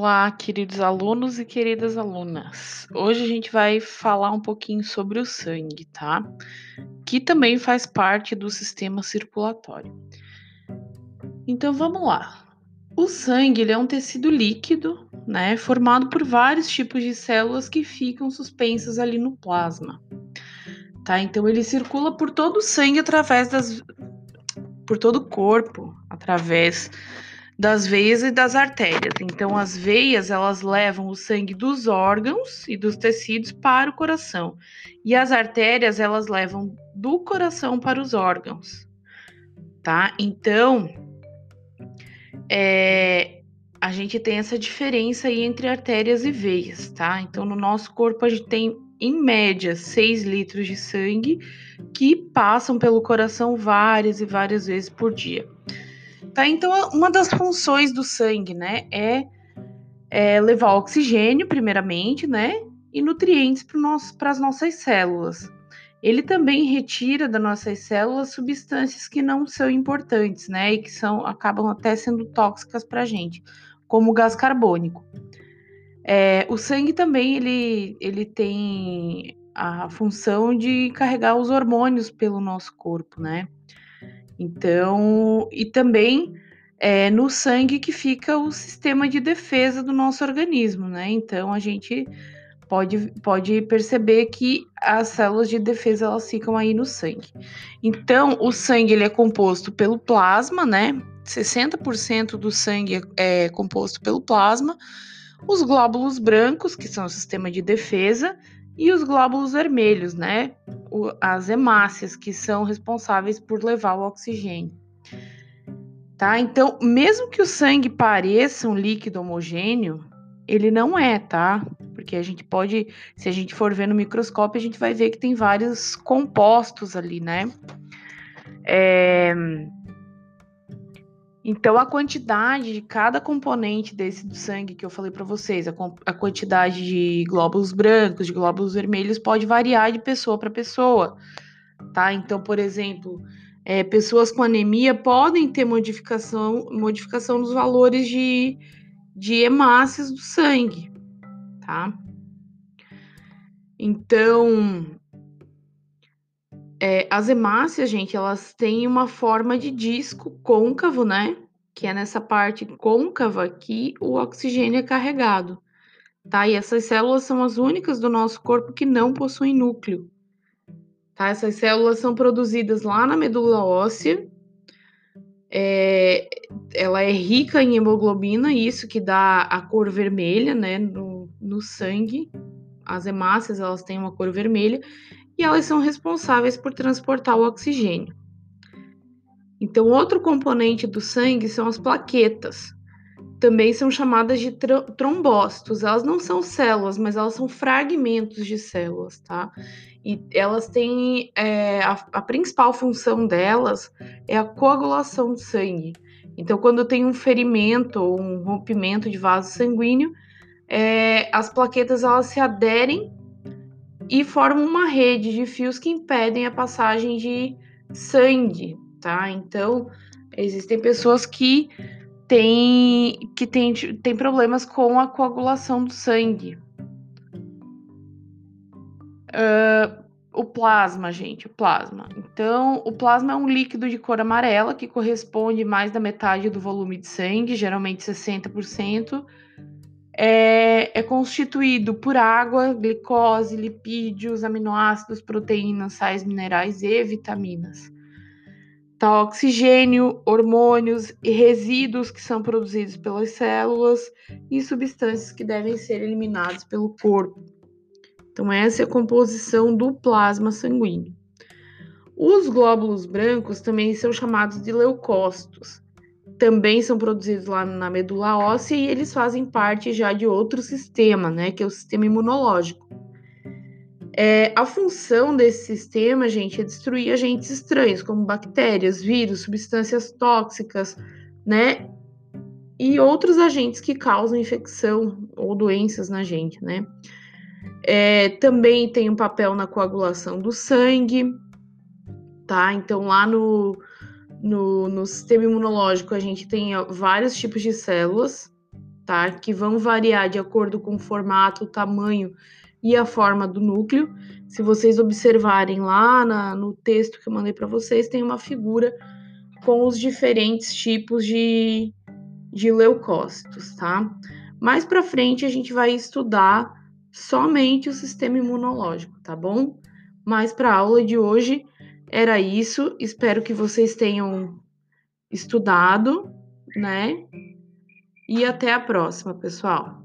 Olá, queridos alunos e queridas alunas. Hoje a gente vai falar um pouquinho sobre o sangue, tá? Que também faz parte do sistema circulatório. Então vamos lá. O sangue é um tecido líquido, né, formado por vários tipos de células que ficam suspensas ali no plasma. Tá? Então ele circula por todo o sangue através das por todo o corpo, através das veias e das artérias. Então, as veias elas levam o sangue dos órgãos e dos tecidos para o coração, e as artérias elas levam do coração para os órgãos, tá? Então, é, a gente tem essa diferença aí entre artérias e veias, tá? Então, no nosso corpo a gente tem em média 6 litros de sangue que passam pelo coração várias e várias vezes por dia. Tá? Então, uma das funções do sangue, né, é, é levar oxigênio, primeiramente, né, e nutrientes para as nossas células. Ele também retira das nossas células substâncias que não são importantes, né, e que são acabam até sendo tóxicas para a gente, como o gás carbônico. É, o sangue também ele, ele tem a função de carregar os hormônios pelo nosso corpo, né? Então, e também é no sangue que fica o sistema de defesa do nosso organismo, né? Então a gente pode, pode perceber que as células de defesa elas ficam aí no sangue. Então, o sangue ele é composto pelo plasma, né? 60% do sangue é composto pelo plasma, os glóbulos brancos, que são o sistema de defesa, e os glóbulos vermelhos, né? O, as hemácias, que são responsáveis por levar o oxigênio. Tá? Então, mesmo que o sangue pareça um líquido homogêneo, ele não é, tá? Porque a gente pode, se a gente for ver no microscópio, a gente vai ver que tem vários compostos ali, né? É, então, a quantidade de cada componente desse do sangue que eu falei para vocês, a, a, quantidade de glóbulos brancos, de glóbulos vermelhos, pode variar de pessoa para pessoa, tá? Então, por exemplo, é, pessoas com anemia podem ter modificação, modificação nos valores de, de hemácias do sangue, tá? Então, é, as hemácias, gente, elas têm uma forma de disco côncavo, né? Que é nessa parte côncava que o oxigênio é carregado, tá? E essas células são as únicas do nosso corpo que não possuem núcleo, tá? Essas células são produzidas lá na medula óssea. É, ela é rica em hemoglobina, isso que dá a cor vermelha, né, no, no sangue. As hemácias, elas têm uma cor vermelha e elas são responsáveis por transportar o oxigênio. Então, outro componente do sangue são as plaquetas. Também são chamadas de trombócitos. Elas não são células, mas elas são fragmentos de células, tá? E elas têm é, a, a principal função delas é a coagulação do sangue. Então, quando tem um ferimento ou um rompimento de vaso sanguíneo, é, as plaquetas elas se aderem e formam uma rede de fios que impedem a passagem de sangue, tá? Então, existem pessoas que têm, que têm, têm problemas com a coagulação do sangue. Uh, o plasma, gente, o plasma. Então, o plasma é um líquido de cor amarela que corresponde mais da metade do volume de sangue, geralmente 60% é, é constituído por água, glicose, lipídios, aminoácidos, proteínas, sais minerais e vitaminas. Tá, oxigênio, hormônios e resíduos que são produzidos pelas células e substâncias que devem ser eliminadas pelo corpo. Então, essa é a composição do plasma sanguíneo. Os glóbulos brancos também são chamados de leucócitos também são produzidos lá na medula óssea e eles fazem parte já de outro sistema, né, que é o sistema imunológico. É, a função desse sistema, gente, é destruir agentes estranhos, como bactérias, vírus, substâncias tóxicas, né, e outros agentes que causam infecção ou doenças na gente, né. É, também tem um papel na coagulação do sangue, tá? Então lá no no, no sistema imunológico, a gente tem vários tipos de células, tá? Que vão variar de acordo com o formato, o tamanho e a forma do núcleo. Se vocês observarem lá na, no texto que eu mandei para vocês, tem uma figura com os diferentes tipos de, de leucócitos, tá? Mais para frente a gente vai estudar somente o sistema imunológico, tá bom? Mas para a aula de hoje era isso. Espero que vocês tenham estudado, né? E até a próxima, pessoal.